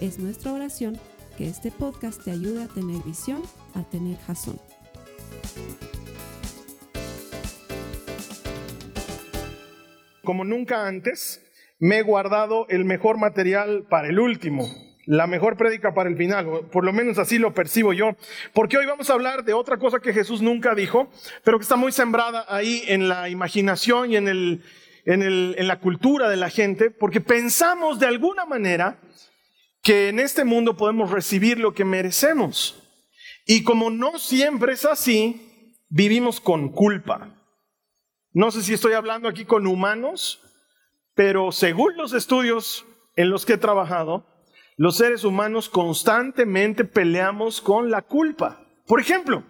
Es nuestra oración que este podcast te ayude a tener visión, a tener jazón. Como nunca antes, me he guardado el mejor material para el último, la mejor prédica para el final, por lo menos así lo percibo yo, porque hoy vamos a hablar de otra cosa que Jesús nunca dijo, pero que está muy sembrada ahí en la imaginación y en, el, en, el, en la cultura de la gente, porque pensamos de alguna manera que en este mundo podemos recibir lo que merecemos. Y como no siempre es así, vivimos con culpa. No sé si estoy hablando aquí con humanos, pero según los estudios en los que he trabajado, los seres humanos constantemente peleamos con la culpa. Por ejemplo,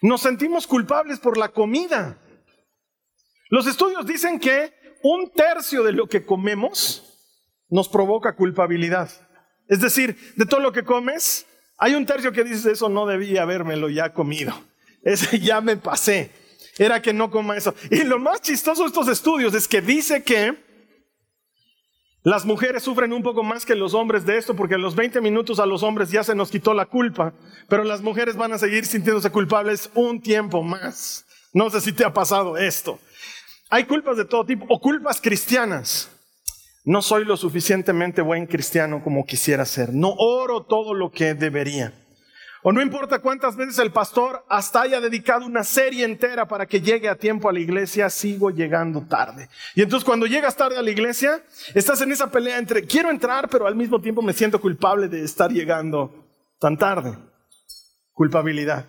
nos sentimos culpables por la comida. Los estudios dicen que un tercio de lo que comemos nos provoca culpabilidad. Es decir, de todo lo que comes, hay un tercio que dice, eso no debía habérmelo ya comido. Ese ya me pasé. Era que no coma eso. Y lo más chistoso de estos estudios es que dice que las mujeres sufren un poco más que los hombres de esto porque a los 20 minutos a los hombres ya se nos quitó la culpa, pero las mujeres van a seguir sintiéndose culpables un tiempo más. No sé si te ha pasado esto. Hay culpas de todo tipo o culpas cristianas no soy lo suficientemente buen cristiano como quisiera ser, no oro todo lo que debería. O no importa cuántas veces el pastor hasta haya dedicado una serie entera para que llegue a tiempo a la iglesia, sigo llegando tarde. Y entonces cuando llegas tarde a la iglesia, estás en esa pelea entre quiero entrar, pero al mismo tiempo me siento culpable de estar llegando tan tarde. Culpabilidad.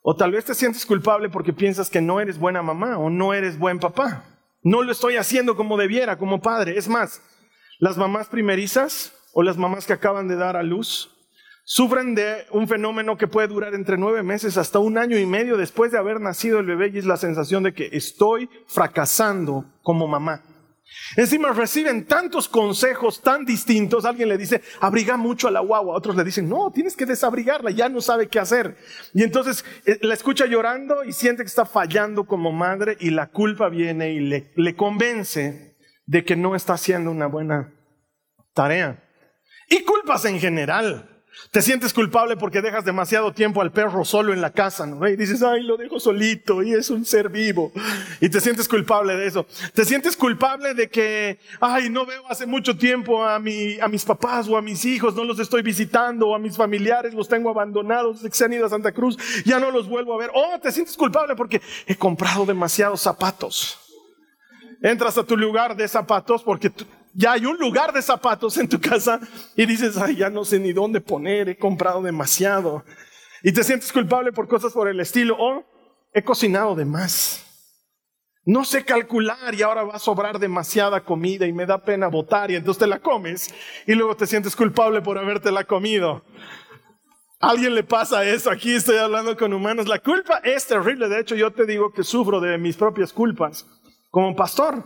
O tal vez te sientes culpable porque piensas que no eres buena mamá o no eres buen papá. No lo estoy haciendo como debiera, como padre. Es más, las mamás primerizas o las mamás que acaban de dar a luz sufren de un fenómeno que puede durar entre nueve meses hasta un año y medio después de haber nacido el bebé y es la sensación de que estoy fracasando como mamá. Encima reciben tantos consejos tan distintos. Alguien le dice, abriga mucho a la guagua. Otros le dicen, no, tienes que desabrigarla, ya no sabe qué hacer. Y entonces eh, la escucha llorando y siente que está fallando como madre y la culpa viene y le, le convence de que no está haciendo una buena tarea. Y culpas en general. Te sientes culpable porque dejas demasiado tiempo al perro solo en la casa, ¿no? Y dices, ay, lo dejo solito y es un ser vivo. Y te sientes culpable de eso. Te sientes culpable de que, ay, no veo hace mucho tiempo a, mi, a mis papás o a mis hijos, no los estoy visitando, o a mis familiares los tengo abandonados, se han ido a Santa Cruz, ya no los vuelvo a ver. Oh, te sientes culpable porque he comprado demasiados zapatos. Entras a tu lugar de zapatos porque ya hay un lugar de zapatos en tu casa y dices, ay, ya no sé ni dónde poner, he comprado demasiado. Y te sientes culpable por cosas por el estilo, o he cocinado de más. No sé calcular y ahora va a sobrar demasiada comida y me da pena botar y entonces te la comes y luego te sientes culpable por haberte la comido. ¿A alguien le pasa eso? Aquí estoy hablando con humanos. La culpa es terrible. De hecho, yo te digo que sufro de mis propias culpas como pastor.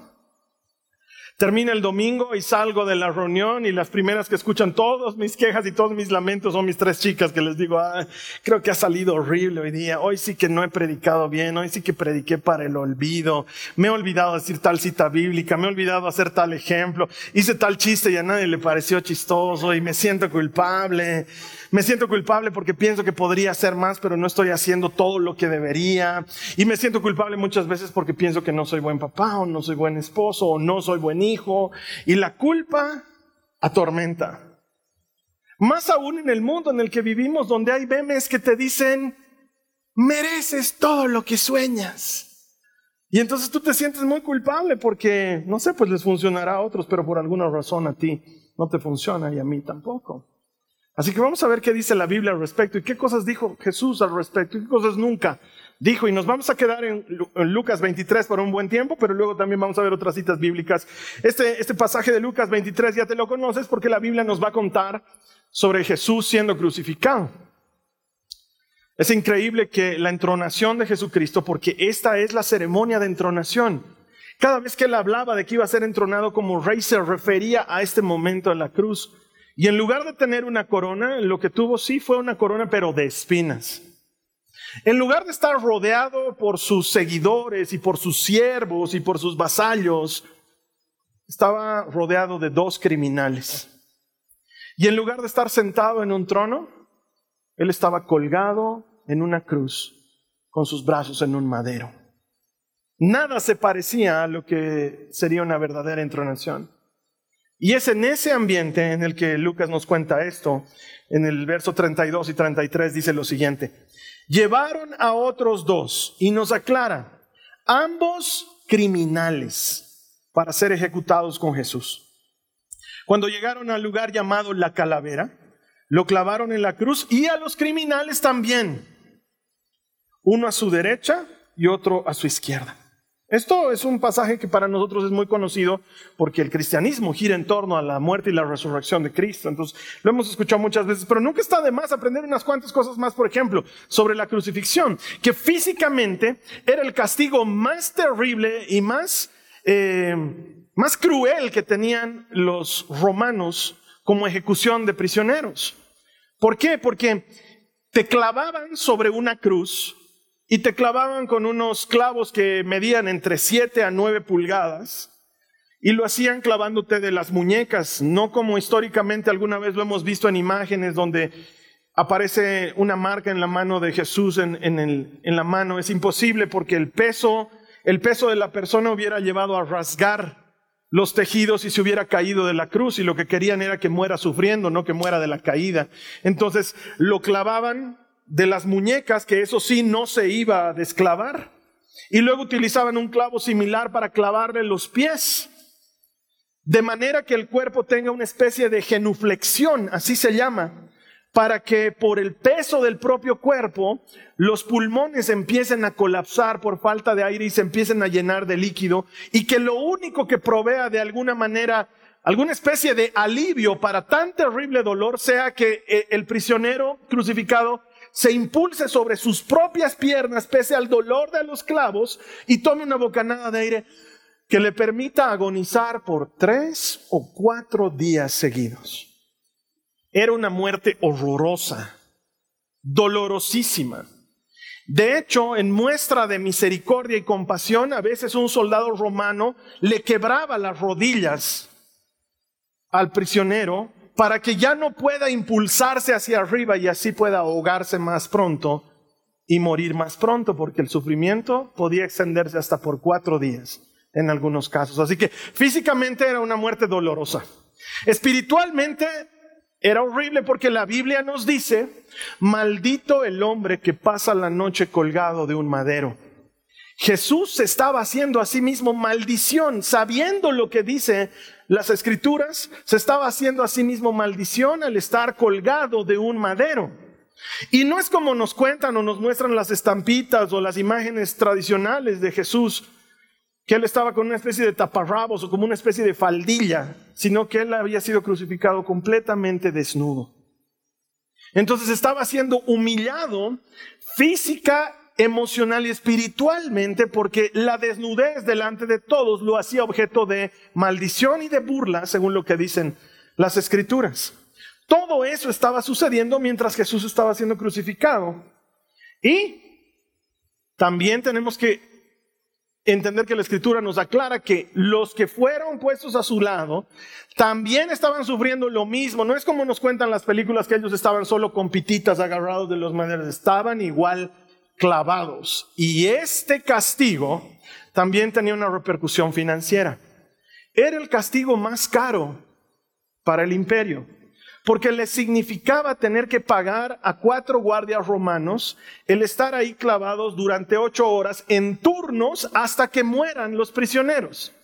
Termina el domingo y salgo de la reunión y las primeras que escuchan todas mis quejas y todos mis lamentos son mis tres chicas que les digo, ah, creo que ha salido horrible hoy día, hoy sí que no he predicado bien, hoy sí que prediqué para el olvido, me he olvidado decir tal cita bíblica, me he olvidado hacer tal ejemplo, hice tal chiste y a nadie le pareció chistoso y me siento culpable. Me siento culpable porque pienso que podría hacer más, pero no estoy haciendo todo lo que debería. Y me siento culpable muchas veces porque pienso que no soy buen papá o no soy buen esposo o no soy buen hijo. Y la culpa atormenta. Más aún en el mundo en el que vivimos, donde hay memes que te dicen, mereces todo lo que sueñas. Y entonces tú te sientes muy culpable porque, no sé, pues les funcionará a otros, pero por alguna razón a ti no te funciona y a mí tampoco. Así que vamos a ver qué dice la Biblia al respecto y qué cosas dijo Jesús al respecto y qué cosas nunca dijo. Y nos vamos a quedar en, Lucas 23 por un buen tiempo, pero luego también vamos a ver otras citas bíblicas. Este, este pasaje de Lucas 23 ya te lo conoces porque la Biblia nos va a contar sobre Jesús siendo crucificado. Es increíble que la entronación de Jesucristo, porque esta es la ceremonia de entronación. Cada vez que él hablaba de que iba a ser entronado como rey, se refería a este momento en la cruz. Y en lugar de tener una corona, lo que tuvo sí fue una corona, pero de espinas. En lugar de estar rodeado por sus seguidores y por sus siervos y por sus vasallos, estaba rodeado de dos criminales. Y en lugar de estar sentado en un trono, él estaba colgado en una cruz con sus brazos en un madero. Nada se parecía a lo que sería una verdadera entronación. Y es en ese ambiente en el que Lucas nos cuenta esto. En el verso 32 y 33 dice lo siguiente. Llevaron a otros dos y nos aclara, ambos criminales para ser ejecutados con Jesús. Cuando llegaron al lugar llamado la calavera, lo clavaron en la cruz y a los criminales también, uno a su derecha y otro a su izquierda. Esto es un pasaje que para nosotros es muy conocido porque el cristianismo gira en torno a la muerte y la resurrección de Cristo. Entonces, lo hemos escuchado muchas veces, pero nunca está de más aprender unas cuantas cosas más, por ejemplo, sobre la crucifixión, que físicamente era el castigo más terrible y más, eh, más cruel que tenían los romanos como ejecución de prisioneros. ¿Por qué? Porque te clavaban sobre una cruz y te clavaban con unos clavos que medían entre 7 a 9 pulgadas y lo hacían clavándote de las muñecas, no como históricamente alguna vez lo hemos visto en imágenes donde aparece una marca en la mano de Jesús en, en la mano. Es imposible porque el peso, el peso de la persona hubiera llevado a rasgar los tejidos y se hubiera caído de la cruz y lo que querían era que muera sufriendo, no que muera de la caída. Entonces lo clavaban de las muñecas, que eso sí no se iba a desclavar, y luego utilizaban un clavo similar para clavarle los pies, de manera que el cuerpo tenga una especie de genuflexión, así se llama, para que por el peso del propio cuerpo los pulmones empiecen a colapsar por falta de aire y se empiecen a llenar de líquido y que lo único que provea de alguna manera alguna especie de alivio para tan terrible dolor sea que eh, el prisionero crucificado se impulse sobre sus propias piernas pese al dolor de los clavos y tome una bocanada de aire que le permita agonizar por tres o cuatro días seguidos. Era una muerte horrorosa, dolorosísima. De hecho, en muestra de misericordia y compasión, a veces un soldado romano le quebraba las rodillas al prisionero para que ya no pueda impulsarse hacia arriba y así pueda ahogarse más pronto y morir más pronto, porque el sufrimiento podía extenderse hasta por cuatro días en algunos casos. Así que físicamente era una muerte dolorosa. Espiritualmente era horrible porque la Biblia nos dice, maldito el hombre que pasa la noche colgado de un madero. Jesús estaba haciendo a sí mismo maldición, sabiendo lo que dice las escrituras, se estaba haciendo a sí mismo maldición al estar colgado de un madero. Y no es como nos cuentan o nos muestran las estampitas o las imágenes tradicionales de Jesús, que él estaba con una especie de taparrabos o como una especie de faldilla, sino que él había sido crucificado completamente desnudo. Entonces estaba siendo humillado física emocional y espiritualmente porque la desnudez delante de todos lo hacía objeto de maldición y de burla, según lo que dicen las escrituras. Todo eso estaba sucediendo mientras Jesús estaba siendo crucificado. Y también tenemos que entender que la escritura nos aclara que los que fueron puestos a su lado también estaban sufriendo lo mismo. No es como nos cuentan las películas que ellos estaban solo con pititas agarrados de los maderos, estaban igual clavados. Y este castigo también tenía una repercusión financiera. Era el castigo más caro para el imperio, porque le significaba tener que pagar a cuatro guardias romanos el estar ahí clavados durante ocho horas en turnos hasta que mueran los prisioneros.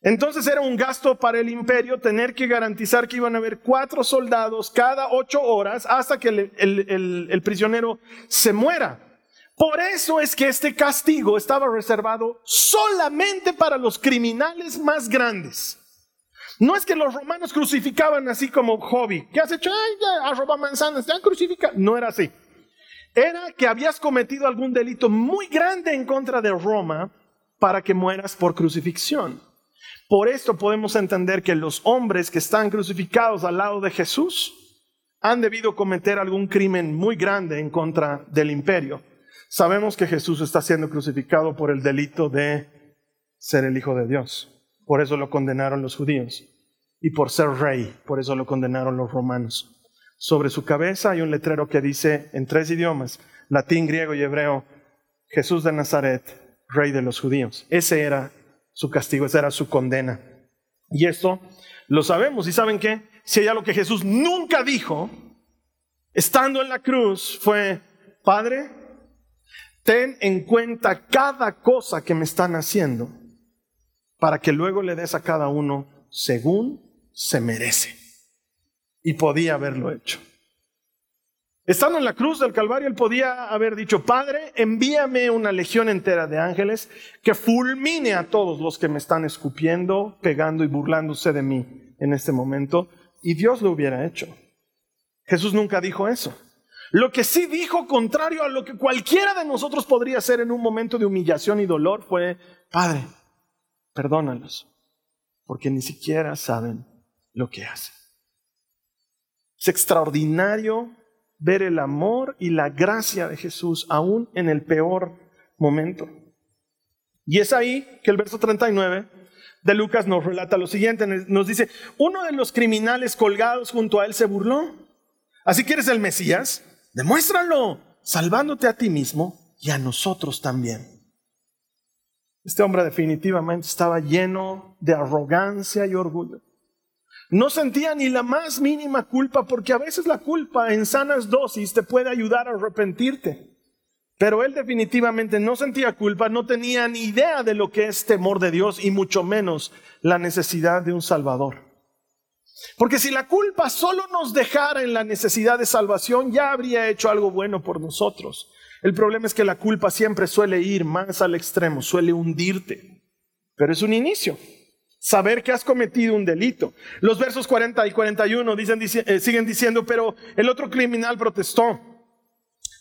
Entonces era un gasto para el imperio tener que garantizar que iban a haber cuatro soldados cada ocho horas hasta que el, el prisionero se muera. Por eso es que este castigo estaba reservado solamente para los criminales más grandes. No es que los romanos crucificaban así como hobby. ¿Qué has hecho? Ay, ya, manzanas, te han crucificado. No era así. Era que habías cometido algún delito muy grande en contra de Roma para que mueras por crucifixión. Por esto podemos entender que los hombres que están crucificados al lado de Jesús han debido cometer algún crimen muy grande en contra del imperio. Sabemos que Jesús está siendo crucificado por el delito de ser el Hijo de Dios. Por eso lo condenaron los judíos. Y por ser rey, por eso lo condenaron los romanos. Sobre su cabeza hay un letrero que dice en tres idiomas, latín, griego y hebreo, Jesús de Nazaret, rey de los judíos. Ese era su castigo, esa era su condena. Y esto lo sabemos. ¿Y saben qué? Si hay algo que Jesús nunca dijo, estando en la cruz, fue, Padre, ten en cuenta cada cosa que me están haciendo para que luego le des a cada uno según se merece. Y podía haberlo hecho. Estando en la cruz del Calvario, él podía haber dicho, Padre, envíame una legión entera de ángeles que fulmine a todos los que me están escupiendo, pegando y burlándose de mí en este momento. Y Dios lo hubiera hecho. Jesús nunca dijo eso. Lo que sí dijo, contrario a lo que cualquiera de nosotros podría hacer en un momento de humillación y dolor, fue, Padre, perdónalos, porque ni siquiera saben lo que hacen. Es extraordinario ver el amor y la gracia de Jesús aún en el peor momento. Y es ahí que el verso 39 de Lucas nos relata lo siguiente, nos dice, uno de los criminales colgados junto a él se burló. Así que eres el Mesías, demuéstralo, salvándote a ti mismo y a nosotros también. Este hombre definitivamente estaba lleno de arrogancia y orgullo. No sentía ni la más mínima culpa porque a veces la culpa en sanas dosis te puede ayudar a arrepentirte. Pero él definitivamente no sentía culpa, no tenía ni idea de lo que es temor de Dios y mucho menos la necesidad de un Salvador. Porque si la culpa solo nos dejara en la necesidad de salvación, ya habría hecho algo bueno por nosotros. El problema es que la culpa siempre suele ir más al extremo, suele hundirte. Pero es un inicio saber que has cometido un delito. Los versos 40 y 41 dicen, eh, siguen diciendo, pero el otro criminal protestó.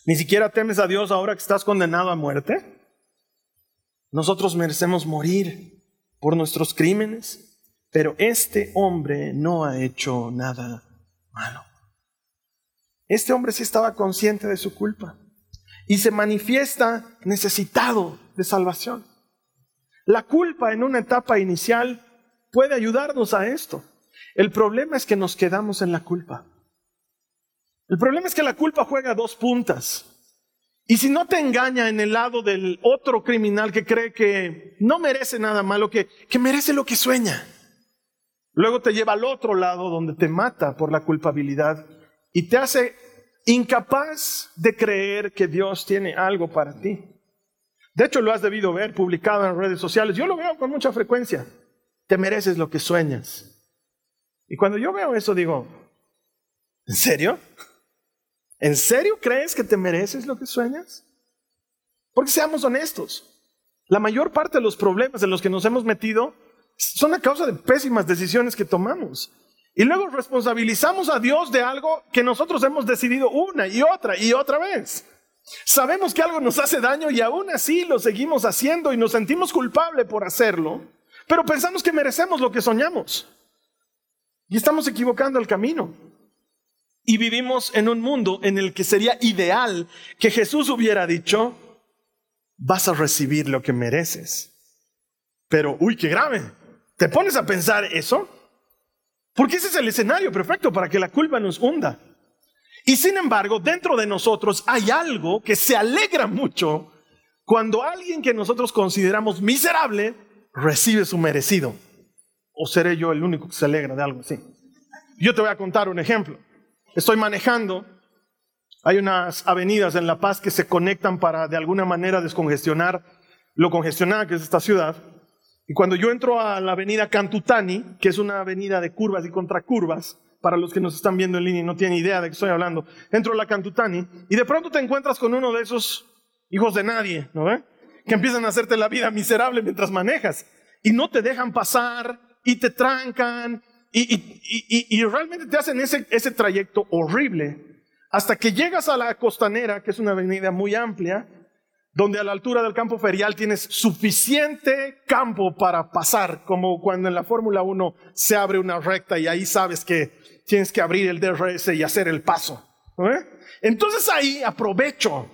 ¿Ni siquiera temes a Dios ahora que estás condenado a muerte? Nosotros merecemos morir por nuestros crímenes, pero este hombre no ha hecho nada malo. Este hombre sí estaba consciente de su culpa y se manifiesta necesitado de salvación. La culpa en una etapa inicial puede ayudarnos a esto. El problema es que nos quedamos en la culpa. El problema es que la culpa juega dos puntas. Y si no te engaña en el lado del otro criminal que cree que no merece nada malo, que, que merece lo que sueña, luego te lleva al otro lado donde te mata por la culpabilidad y te hace incapaz de creer que Dios tiene algo para ti. De hecho, lo has debido ver publicado en redes sociales. Yo lo veo con mucha frecuencia te mereces lo que sueñas. Y cuando yo veo eso digo, ¿en serio? ¿En serio crees que te mereces lo que sueñas? Porque seamos honestos, la mayor parte de los problemas en los que nos hemos metido son a causa de pésimas decisiones que tomamos. Y luego responsabilizamos a Dios de algo que nosotros hemos decidido una y otra y otra vez. Sabemos que algo nos hace daño y aún así lo seguimos haciendo y nos sentimos culpables por hacerlo. Pero pensamos que merecemos lo que soñamos. Y estamos equivocando el camino. Y vivimos en un mundo en el que sería ideal que Jesús hubiera dicho, vas a recibir lo que mereces. Pero, uy, qué grave. ¿Te pones a pensar eso? Porque ese es el escenario perfecto para que la culpa nos hunda. Y sin embargo, dentro de nosotros hay algo que se alegra mucho cuando alguien que nosotros consideramos miserable recibe su merecido. ¿O seré yo el único que se alegra de algo así? Yo te voy a contar un ejemplo. Estoy manejando. Hay unas avenidas en La Paz que se conectan para de alguna manera descongestionar lo congestionada que es esta ciudad. Y cuando yo entro a la avenida Cantutani, que es una avenida de curvas y contracurvas, para los que nos están viendo en línea y no tienen idea de qué estoy hablando, entro a la Cantutani y de pronto te encuentras con uno de esos hijos de nadie, ¿no ve? que empiezan a hacerte la vida miserable mientras manejas y no te dejan pasar y te trancan y, realmente te hacen ese, ese trayecto horrible hasta que llegas a la costanera, que es una avenida muy amplia, donde a la altura del campo ferial tienes suficiente campo para pasar, como cuando en la Fórmula 1 se abre una recta y ahí sabes que tienes que abrir el DRS y hacer el paso. Entonces ahí aprovecho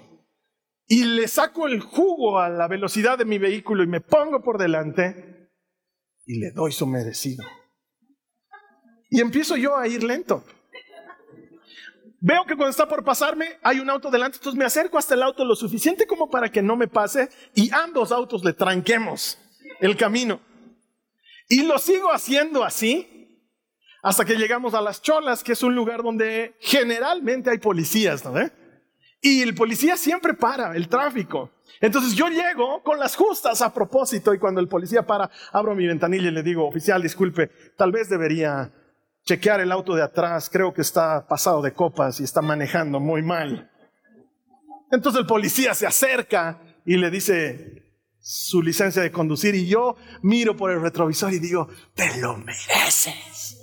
y le saco el jugo a la velocidad de mi vehículo y me pongo por delante y le doy su merecido. Y empiezo yo a ir lento. Veo que cuando está por pasarme hay un auto delante, entonces me acerco hasta el auto lo suficiente como para que no me pase y ambos autos le tranquemos el camino. Y lo sigo haciendo así hasta que llegamos a Las Cholas, que es un lugar donde generalmente hay policías, ¿no? Y el policía siempre para el tráfico. Entonces yo llego con las justas a propósito y cuando el policía para, abro mi ventanilla y le digo, oficial, disculpe, tal vez debería chequear el auto de atrás, creo que está pasado de copas y está manejando muy mal. Entonces el policía se acerca y le dice su licencia de conducir y yo miro por el retrovisor y digo, te lo mereces.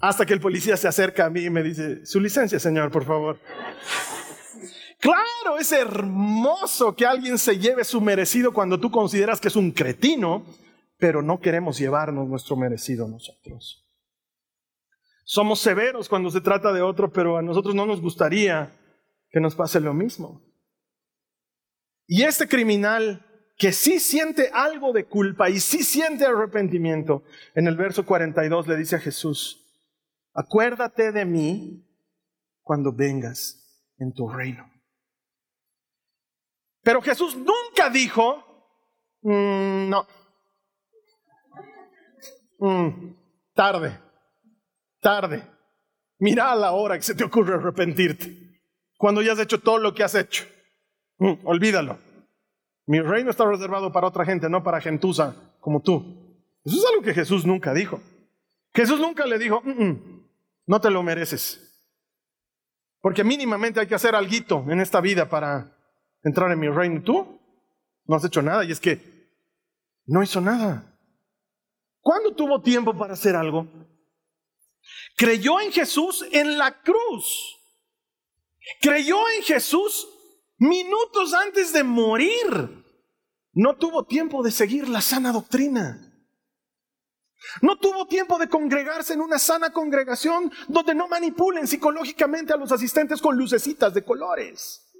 Hasta que el policía se acerca a mí y me dice, su licencia, señor, por favor. Claro, es hermoso que alguien se lleve su merecido cuando tú consideras que es un cretino, pero no queremos llevarnos nuestro merecido nosotros. Somos severos cuando se trata de otro, pero a nosotros no nos gustaría que nos pase lo mismo. Y este criminal que sí siente algo de culpa y sí siente arrepentimiento, en el verso 42 le dice a Jesús, acuérdate de mí cuando vengas en tu reino. Pero Jesús nunca dijo, mm, no, mm, tarde tarde. Mira a la hora que se te ocurre arrepentirte. Cuando ya has hecho todo lo que has hecho. Mm, olvídalo. Mi reino está reservado para otra gente, no para gentuza como tú. Eso es algo que Jesús nunca dijo. Jesús nunca le dijo, mm, mm, no te lo mereces. Porque mínimamente hay que hacer algo en esta vida para entrar en mi reino. Tú no has hecho nada y es que no hizo nada. ¿Cuándo tuvo tiempo para hacer algo? Creyó en Jesús en la cruz. Creyó en Jesús minutos antes de morir. No tuvo tiempo de seguir la sana doctrina. No tuvo tiempo de congregarse en una sana congregación donde no manipulen psicológicamente a los asistentes con lucecitas de colores.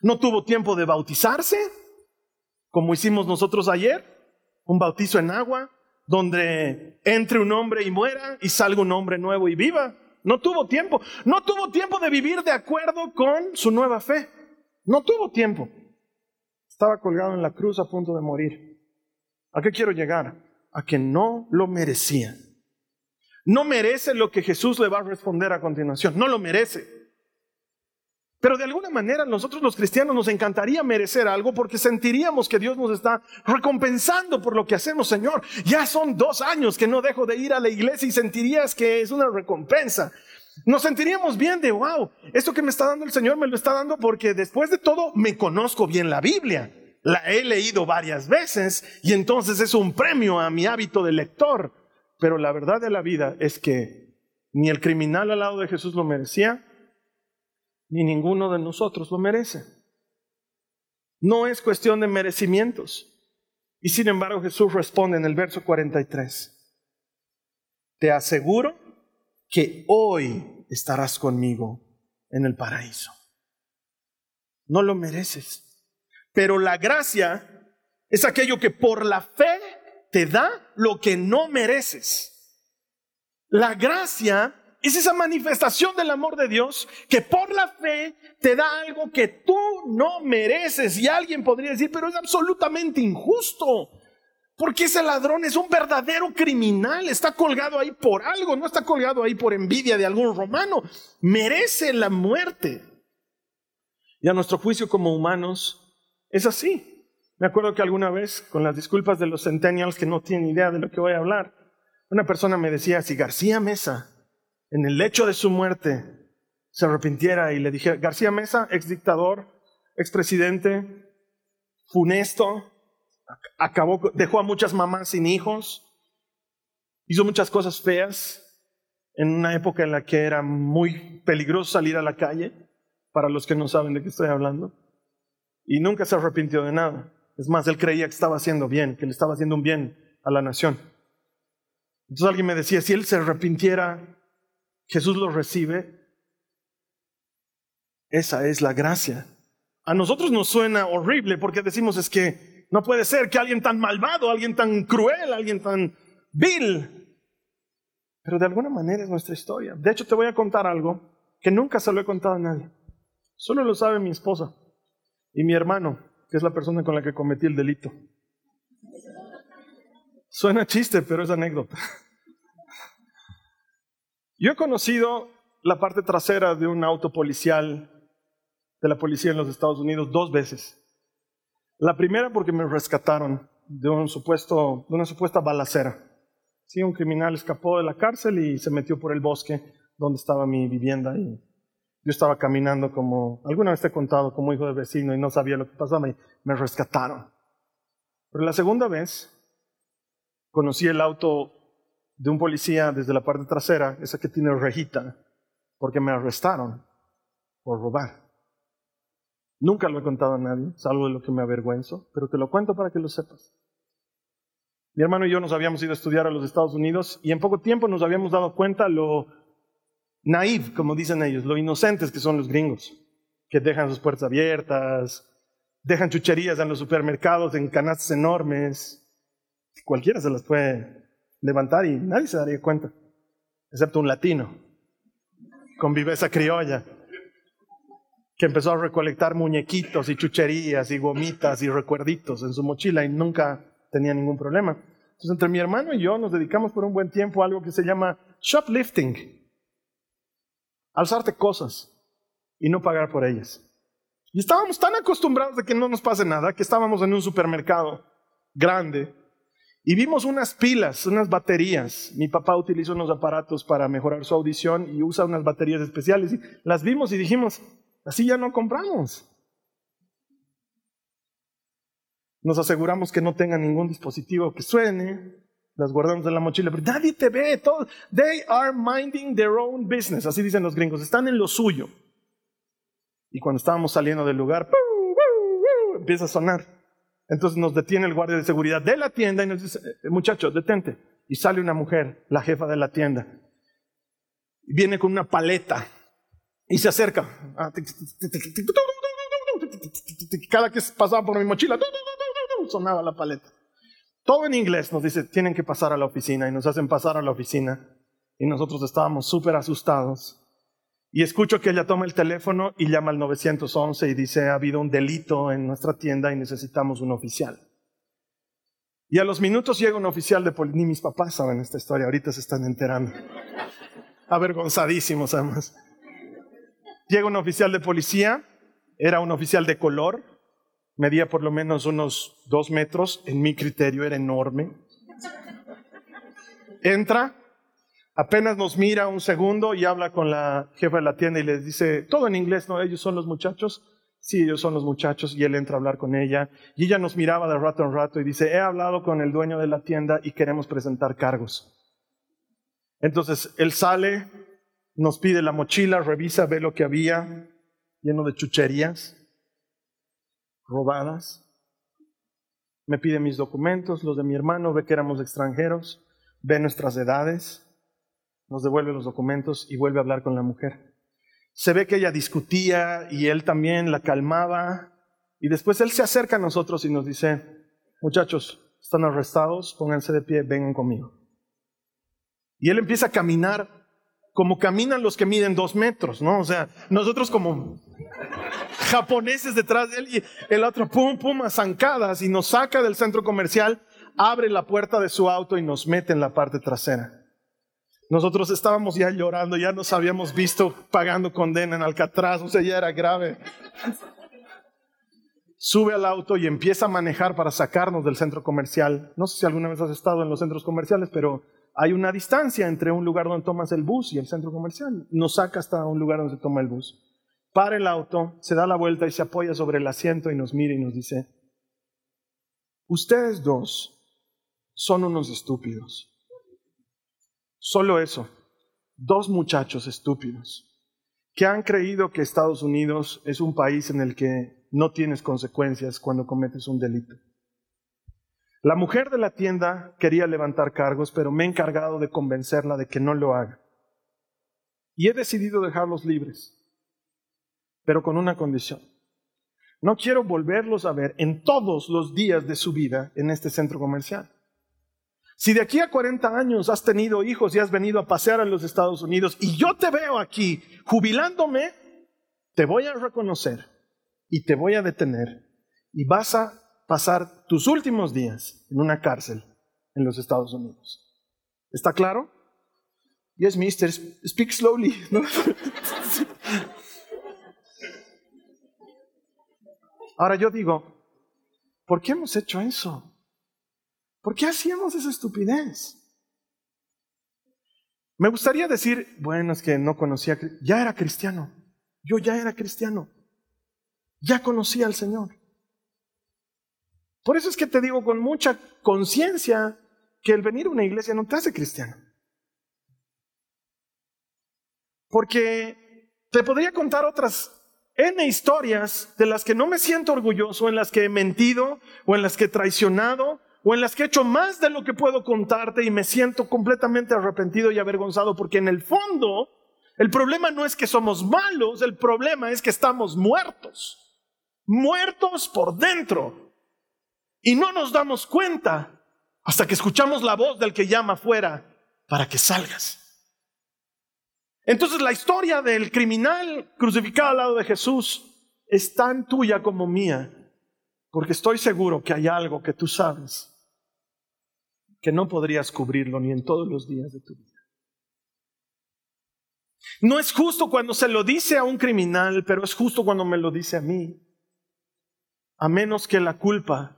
No tuvo tiempo de bautizarse, como hicimos nosotros ayer, un bautizo en agua, donde entre un hombre y muera y salga un hombre nuevo y viva. No tuvo tiempo. No tuvo tiempo de vivir de acuerdo con su nueva fe. No tuvo tiempo. Estaba colgado en la cruz a punto de morir. ¿A qué quiero llegar? A que no lo merecía. No merece lo que Jesús le va a responder a continuación. No lo merece. Pero de alguna manera nosotros los cristianos nos encantaría merecer algo porque sentiríamos que Dios nos está recompensando por lo que hacemos, Señor. Ya son dos años que no dejo de ir a la iglesia y sentirías que es una recompensa. Nos sentiríamos bien de, wow, esto que me está dando el Señor me lo está dando porque después de todo me conozco bien la Biblia. La he leído varias veces y entonces es un premio a mi hábito de lector. Pero la verdad de la vida es que ni el criminal al lado de Jesús lo merecía, ni ninguno de nosotros lo merece. No es cuestión de merecimientos. Y sin embargo Jesús responde en el verso 43. Te aseguro que hoy estarás conmigo en el paraíso. No lo mereces. Pero la gracia es aquello que por la fe te da lo que no mereces. La gracia es esa manifestación del amor de Dios que por la fe te da algo que tú no mereces. Y alguien podría decir, pero es absolutamente injusto. Porque ese ladrón es un verdadero criminal, está colgado ahí por algo, no está colgado ahí por envidia de algún romano, merece la muerte. Y a nuestro juicio como humanos es así. Me acuerdo que alguna vez, con las disculpas de los centennials que no tienen idea de lo que voy a hablar, una persona me decía, si García Mesa en el lecho de su muerte se arrepintiera y le dijera, García Mesa, ex dictador, ex presidente, funesto, acabó, dejó a muchas mamás sin hijos, Hizo muchas cosas feas en una época en la que era muy peligroso salir a la calle, para los que no saben de qué estoy hablando. Y nunca se arrepintió de nada. Es más, él creía que estaba haciendo bien, que le estaba haciendo un bien a la nación. Entonces alguien me decía, si él se arrepintiera, Jesús lo recibe. Esa es la gracia. A nosotros nos suena horrible porque decimos es que no puede ser que alguien tan malvado, alguien tan cruel, alguien tan vil. Pero de alguna manera es nuestra historia. De hecho, te voy a contar algo que nunca se lo he contado a nadie. Solo lo sabe mi esposa y mi hermano, que es la persona con la que cometí el delito. Suena chiste, pero es anécdota. Yo he conocido la parte trasera de un auto policial de la policía en los Estados Unidos dos veces. La primera porque me rescataron de, un supuesto, de una supuesta balacera. Sí, un criminal escapó de la cárcel y se metió por el bosque donde estaba mi vivienda y yo estaba caminando como, alguna vez te he contado, como hijo de vecino y no sabía lo que pasaba y me rescataron. Pero la segunda vez conocí el auto de un policía desde la parte trasera, esa que tiene rejita, porque me arrestaron por robar. Nunca lo he contado a nadie, es algo de lo que me avergüenzo, pero te lo cuento para que lo sepas. Mi hermano y yo nos habíamos ido a estudiar a los Estados Unidos y en poco tiempo nos habíamos dado cuenta lo naive, como dicen ellos, lo inocentes que son los gringos, que dejan sus puertas abiertas, dejan chucherías en los supermercados en canastas enormes. Cualquiera se las puede levantar y nadie se daría cuenta, excepto un latino con viveza criolla que empezó a recolectar muñequitos y chucherías y gomitas y recuerditos en su mochila y nunca tenía ningún problema. Entonces, entre mi hermano y yo nos dedicamos por un buen tiempo a algo que se llama shoplifting. Alzarte cosas y no pagar por ellas. Y estábamos tan acostumbrados de que no nos pase nada que estábamos en un supermercado grande y vimos unas pilas, unas baterías. Mi papá utilizó unos aparatos para mejorar su audición y usa unas baterías especiales. Las vimos y dijimos, Así ya no compramos. Nos aseguramos que no tenga ningún dispositivo que suene, las guardamos en la mochila, pero nadie te ve. They are minding their own business, así dicen los gringos, están en lo suyo. Y cuando estábamos saliendo del lugar, empieza a sonar. Entonces nos detiene el guardia de seguridad de la tienda y nos dice, eh, muchacho, detente. Y sale una mujer, la jefa de la tienda. Viene con una paleta y se acerca. Cada que pasaba por mi mochila, sonaba la paleta. Todo en inglés nos dice, tienen que pasar a la oficina y nos hacen pasar a la oficina. Y nosotros estábamos súper asustados. Y escucho que ella toma el teléfono y llama al 911 y dice, ha habido un delito en nuestra tienda y necesitamos un oficial. Y a los minutos llega un oficial de policía, ni mis papás saben esta historia, ahorita se están enterando. Avergonzadísimos además. Llega un oficial de policía, era un oficial de color, medía por lo menos unos dos metros, en mi criterio era enorme. Entra, apenas nos mira un segundo y habla con la jefa de la tienda y les dice, todo en inglés, ¿no? Ellos son los muchachos. Sí, ellos son los muchachos y él entra a hablar con ella y ella nos miraba de rato en rato y dice, he hablado con el dueño de la tienda y queremos presentar cargos. Entonces él sale, nos pide la mochila, revisa, ve lo que había, lleno de chucherías, robadas. Me pide mis documentos, los de mi hermano, ve que éramos extranjeros, ve nuestras edades, nos devuelve los documentos y vuelve a hablar con la mujer. Se ve que ella discutía y él también la calmaba. Y después él se acerca a nosotros y nos dice, muchachos, están arrestados, pónganse de pie, vengan conmigo. Y él empieza a caminar como caminan los que miden dos metros, ¿no? O sea, nosotros como japoneses detrás de él y el otro pum, pum, a zancadas y nos saca del centro comercial, abre la puerta de su auto y nos mete en la parte trasera. Nosotros estábamos ya llorando, ya nos habíamos visto pagando condena en Alcatraz, o sea, ya era grave. Sube al auto y empieza a manejar para sacarnos del centro comercial. No sé si alguna vez has estado en los centros comerciales, pero hay una distancia entre un lugar donde tomas el bus y el centro comercial. Nos saca hasta un lugar donde se toma el bus. Para el auto, se da la vuelta y se apoya sobre el asiento y nos mira y nos dice, ustedes dos son unos estúpidos. Solo eso. Dos muchachos estúpidos que han creído que Estados Unidos es un país en el que no tienes consecuencias cuando cometes un delito. La mujer de la tienda quería levantar cargos, pero me he encargado de convencerla de que no lo haga. Y he decidido dejarlos libres, pero con una condición. No quiero volverlos a ver en todos los días de su vida en este centro comercial. Si de aquí a 40 años has tenido hijos y has venido a pasear a los Estados Unidos y yo te veo aquí jubilándome, te voy a reconocer y te voy a detener y vas a pasar tus últimos días en una cárcel en los Estados Unidos. ¿Está claro? Yes, mister, speak slowly. Ahora yo digo, ¿por qué hemos hecho eso? ¿Por qué hacíamos esa estupidez? Me gustaría decir, bueno, es que no conocía, ya era cristiano, yo ya era cristiano, ya conocía al Señor. Por eso es que te digo con mucha conciencia que el venir a una iglesia no te hace cristiano. Porque te podría contar otras N historias de las que no me siento orgulloso, en las que he mentido o en las que he traicionado o en las que he hecho más de lo que puedo contarte y me siento completamente arrepentido y avergonzado porque en el fondo el problema no es que somos malos, el problema es que estamos muertos, muertos por dentro. Y no nos damos cuenta hasta que escuchamos la voz del que llama afuera para que salgas. Entonces la historia del criminal crucificado al lado de Jesús es tan tuya como mía, porque estoy seguro que hay algo que tú sabes que no podrías cubrirlo ni en todos los días de tu vida. No es justo cuando se lo dice a un criminal, pero es justo cuando me lo dice a mí. A menos que la culpa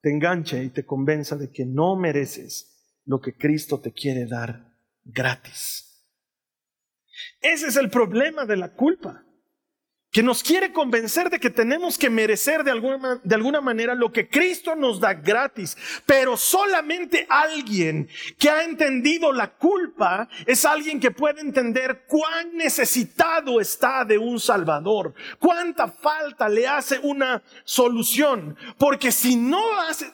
te enganche y te convenza de que no mereces lo que Cristo te quiere dar gratis. Ese es el problema de la culpa que nos quiere convencer de que tenemos que merecer de alguna, de alguna manera lo que Cristo nos da gratis. Pero solamente alguien que ha entendido la culpa es alguien que puede entender cuán necesitado está de un Salvador, cuánta falta le hace una solución. Porque si no,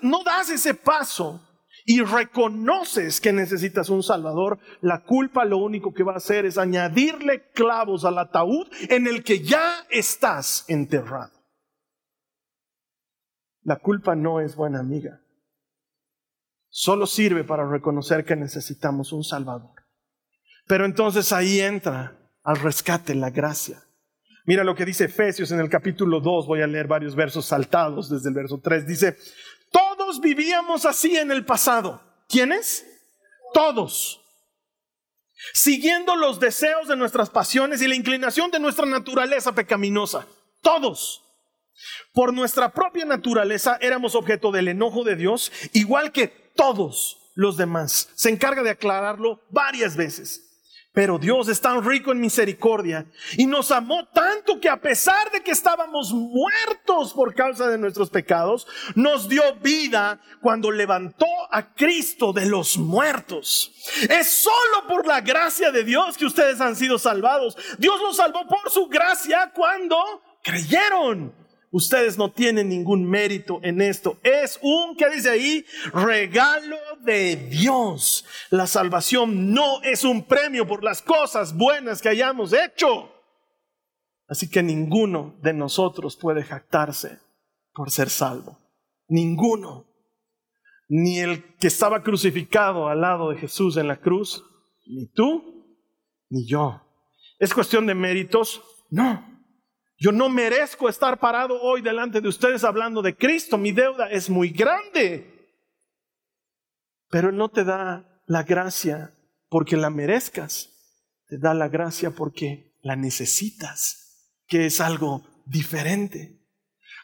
no das ese paso, y reconoces que necesitas un Salvador, la culpa lo único que va a hacer es añadirle clavos al ataúd en el que ya estás enterrado. La culpa no es buena amiga. Solo sirve para reconocer que necesitamos un Salvador. Pero entonces ahí entra al rescate la gracia. Mira lo que dice Efesios en el capítulo 2, voy a leer varios versos saltados desde el verso 3. Dice, todos vivíamos así en el pasado. ¿Quiénes? Todos. Siguiendo los deseos de nuestras pasiones y la inclinación de nuestra naturaleza pecaminosa. Todos. Por nuestra propia naturaleza éramos objeto del enojo de Dios, igual que todos los demás. Se encarga de aclararlo varias veces. Pero Dios es tan rico en misericordia y nos amó tanto que a pesar de que estábamos muertos por causa de nuestros pecados, nos dio vida cuando levantó a Cristo de los muertos. Es solo por la gracia de Dios que ustedes han sido salvados. Dios los salvó por su gracia cuando creyeron. Ustedes no tienen ningún mérito en esto. Es un, ¿qué dice ahí? Regalo de Dios. La salvación no es un premio por las cosas buenas que hayamos hecho. Así que ninguno de nosotros puede jactarse por ser salvo. Ninguno. Ni el que estaba crucificado al lado de Jesús en la cruz, ni tú, ni yo. ¿Es cuestión de méritos? No. Yo no merezco estar parado hoy delante de ustedes hablando de Cristo. Mi deuda es muy grande. Pero Él no te da la gracia porque la merezcas. Te da la gracia porque la necesitas, que es algo diferente.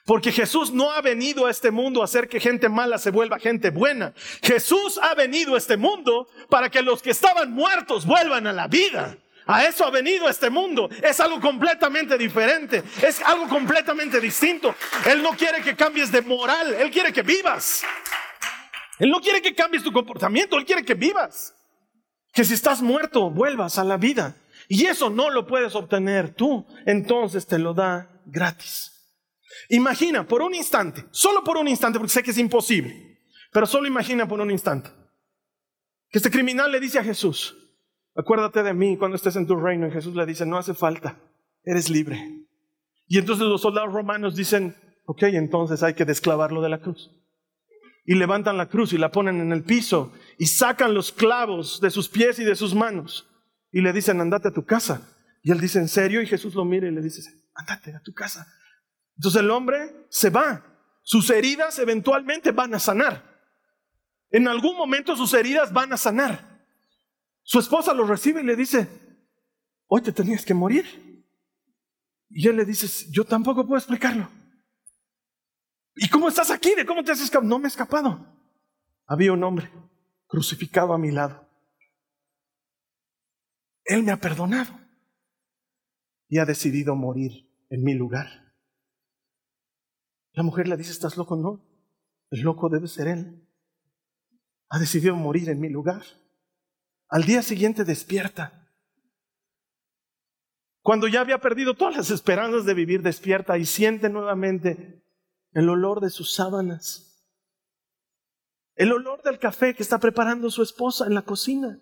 Porque Jesús no ha venido a este mundo a hacer que gente mala se vuelva gente buena. Jesús ha venido a este mundo para que los que estaban muertos vuelvan a la vida. A eso ha venido este mundo. Es algo completamente diferente. Es algo completamente distinto. Él no quiere que cambies de moral. Él quiere que vivas. Él no quiere que cambies tu comportamiento. Él quiere que vivas. Que si estás muerto, vuelvas a la vida. Y eso no lo puedes obtener tú. Entonces te lo da gratis. Imagina por un instante, solo por un instante, porque sé que es imposible, pero solo imagina por un instante, que este criminal le dice a Jesús, acuérdate de mí cuando estés en tu reino. Y Jesús le dice, no hace falta, eres libre. Y entonces los soldados romanos dicen, ok, entonces hay que desclavarlo de la cruz. Y levantan la cruz y la ponen en el piso y sacan los clavos de sus pies y de sus manos. Y le dicen, andate a tu casa. Y él dice, ¿en serio? Y Jesús lo mira y le dice, andate a tu casa. Entonces el hombre se va. Sus heridas eventualmente van a sanar. En algún momento sus heridas van a sanar. Su esposa lo recibe y le dice, hoy te tenías que morir. Y él le dice, yo tampoco puedo explicarlo. ¿Y cómo estás aquí? ¿De cómo te has escapado? No me he escapado. Había un hombre crucificado a mi lado. Él me ha perdonado y ha decidido morir en mi lugar. La mujer le dice, ¿estás loco? No, el loco debe ser él. Ha decidido morir en mi lugar. Al día siguiente despierta. Cuando ya había perdido todas las esperanzas de vivir, despierta y siente nuevamente el olor de sus sábanas. El olor del café que está preparando su esposa en la cocina.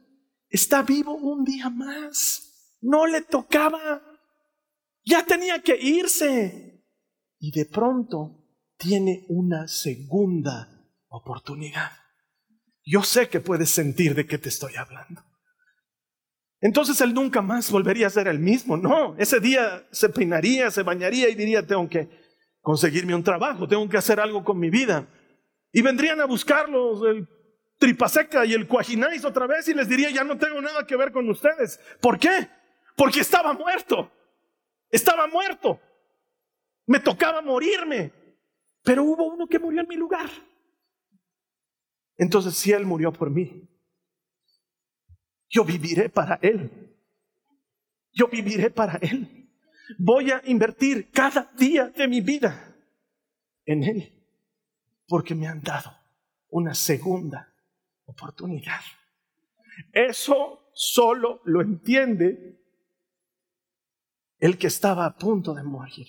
Está vivo un día más. No le tocaba. Ya tenía que irse. Y de pronto tiene una segunda oportunidad. Yo sé que puedes sentir de qué te estoy hablando. Entonces él nunca más volvería a ser el mismo. No, ese día se peinaría, se bañaría y diría, tengo que conseguirme un trabajo, tengo que hacer algo con mi vida. Y vendrían a buscarlos el tripaseca y el cuajináis otra vez y les diría, ya no tengo nada que ver con ustedes. ¿Por qué? Porque estaba muerto. Estaba muerto. Me tocaba morirme. Pero hubo uno que murió en mi lugar. Entonces, si Él murió por mí, yo viviré para Él. Yo viviré para Él. Voy a invertir cada día de mi vida en Él, porque me han dado una segunda oportunidad. Eso solo lo entiende el que estaba a punto de morir.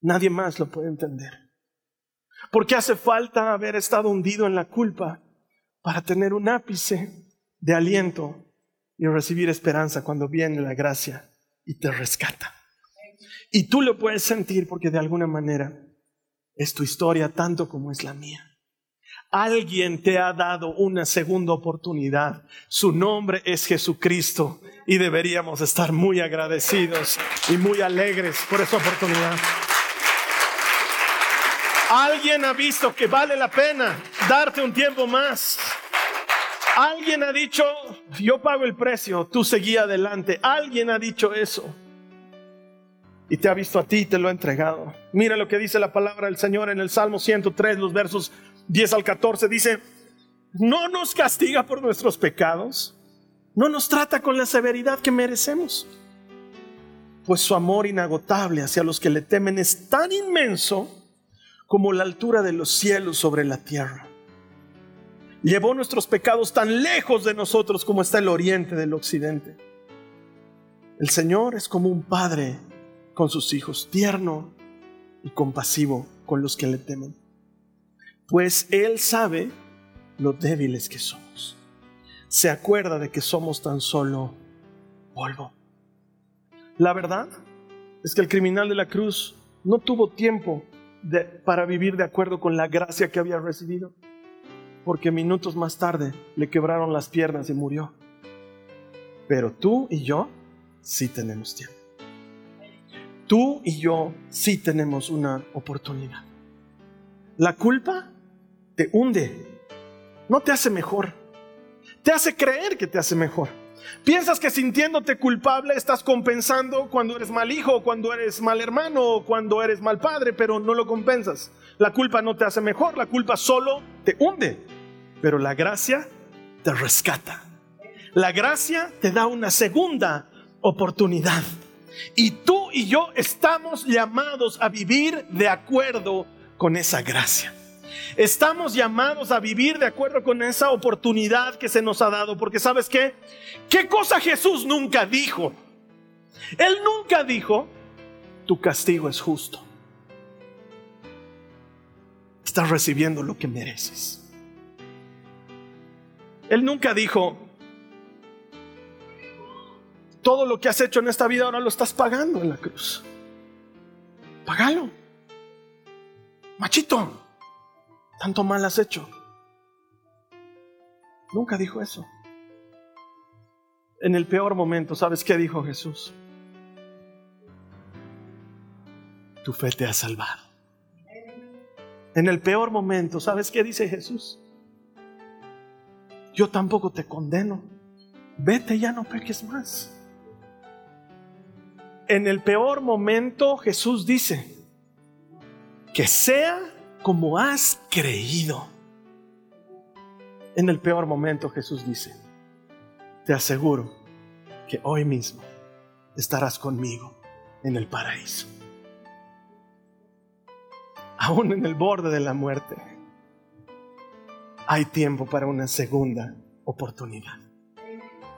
Nadie más lo puede entender. Porque hace falta haber estado hundido en la culpa para tener un ápice de aliento y recibir esperanza cuando viene la gracia y te rescata. Y tú lo puedes sentir porque de alguna manera es tu historia tanto como es la mía. Alguien te ha dado una segunda oportunidad. Su nombre es Jesucristo y deberíamos estar muy agradecidos y muy alegres por esa oportunidad. Alguien ha visto que vale la pena darte un tiempo más. Alguien ha dicho, yo pago el precio, tú seguí adelante. Alguien ha dicho eso. Y te ha visto a ti y te lo ha entregado. Mira lo que dice la palabra del Señor en el Salmo 103, los versos 10 al 14. Dice, no nos castiga por nuestros pecados, no nos trata con la severidad que merecemos. Pues su amor inagotable hacia los que le temen es tan inmenso como la altura de los cielos sobre la tierra. Llevó nuestros pecados tan lejos de nosotros como está el oriente del occidente. El Señor es como un padre con sus hijos, tierno y compasivo con los que le temen. Pues Él sabe lo débiles que somos. Se acuerda de que somos tan solo polvo. La verdad es que el criminal de la cruz no tuvo tiempo para vivir de acuerdo con la gracia que había recibido. Porque minutos más tarde le quebraron las piernas y murió. Pero tú y yo sí tenemos tiempo. Tú y yo sí tenemos una oportunidad. La culpa te hunde, no te hace mejor, te hace creer que te hace mejor. Piensas que sintiéndote culpable estás compensando cuando eres mal hijo, cuando eres mal hermano, cuando eres mal padre, pero no lo compensas. La culpa no te hace mejor, la culpa solo te hunde, pero la gracia te rescata. La gracia te da una segunda oportunidad. Y tú y yo estamos llamados a vivir de acuerdo con esa gracia. Estamos llamados a vivir de acuerdo con esa oportunidad que se nos ha dado, porque sabes qué? ¿Qué cosa Jesús nunca dijo? Él nunca dijo, tu castigo es justo. Estás recibiendo lo que mereces. Él nunca dijo, todo lo que has hecho en esta vida ahora lo estás pagando en la cruz. Págalo. Machito, tanto mal has hecho. Nunca dijo eso. En el peor momento, ¿sabes qué dijo Jesús? Tu fe te ha salvado. En el peor momento, ¿sabes qué dice Jesús? Yo tampoco te condeno. Vete, ya no peques más. En el peor momento Jesús dice, que sea como has creído. En el peor momento Jesús dice, te aseguro que hoy mismo estarás conmigo en el paraíso. Aún en el borde de la muerte, hay tiempo para una segunda oportunidad.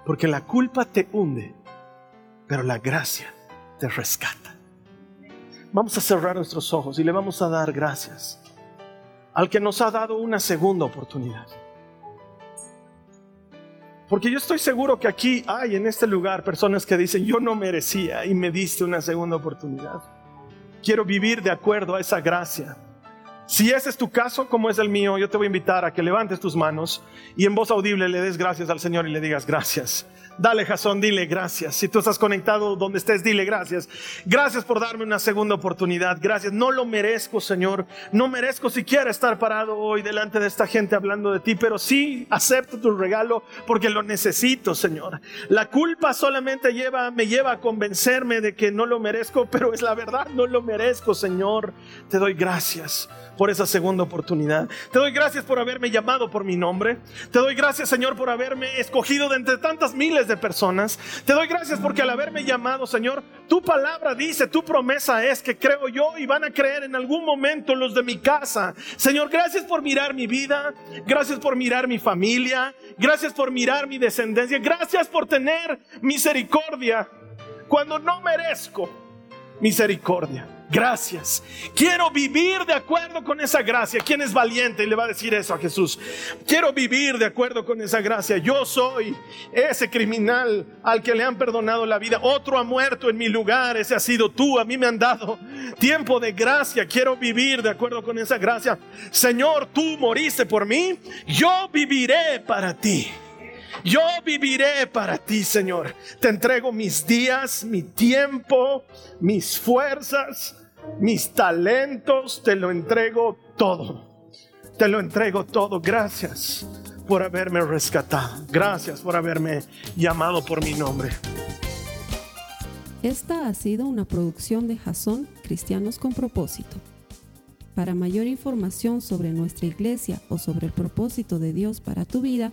Porque la culpa te hunde, pero la gracia te rescata. Vamos a cerrar nuestros ojos y le vamos a dar gracias al que nos ha dado una segunda oportunidad. Porque yo estoy seguro que aquí hay en este lugar personas que dicen, yo no merecía y me diste una segunda oportunidad. Quiero vivir de acuerdo a esa gracia. Si ese es tu caso, como es el mío, yo te voy a invitar a que levantes tus manos y en voz audible le des gracias al Señor y le digas gracias. Dale, Jasón, dile gracias. Si tú estás conectado donde estés, dile gracias. Gracias por darme una segunda oportunidad. Gracias. No lo merezco, Señor. No merezco siquiera estar parado hoy delante de esta gente hablando de ti, pero sí acepto tu regalo porque lo necesito, Señor. La culpa solamente lleva, me lleva a convencerme de que no lo merezco, pero es la verdad, no lo merezco, Señor. Te doy gracias por esa segunda oportunidad. Te doy gracias por haberme llamado por mi nombre. Te doy gracias, Señor, por haberme escogido de entre tantas miles de personas. Te doy gracias porque al haberme llamado, Señor, tu palabra dice, tu promesa es que creo yo y van a creer en algún momento los de mi casa. Señor, gracias por mirar mi vida. Gracias por mirar mi familia. Gracias por mirar mi descendencia. Gracias por tener misericordia cuando no merezco misericordia. Gracias. Quiero vivir de acuerdo con esa gracia. ¿Quién es valiente y le va a decir eso a Jesús? Quiero vivir de acuerdo con esa gracia. Yo soy ese criminal al que le han perdonado la vida. Otro ha muerto en mi lugar. Ese ha sido tú. A mí me han dado tiempo de gracia. Quiero vivir de acuerdo con esa gracia. Señor, tú moriste por mí. Yo viviré para ti. Yo viviré para ti, Señor. Te entrego mis días, mi tiempo, mis fuerzas, mis talentos. Te lo entrego todo. Te lo entrego todo. Gracias por haberme rescatado. Gracias por haberme llamado por mi nombre. Esta ha sido una producción de Jason Cristianos con propósito. Para mayor información sobre nuestra iglesia o sobre el propósito de Dios para tu vida,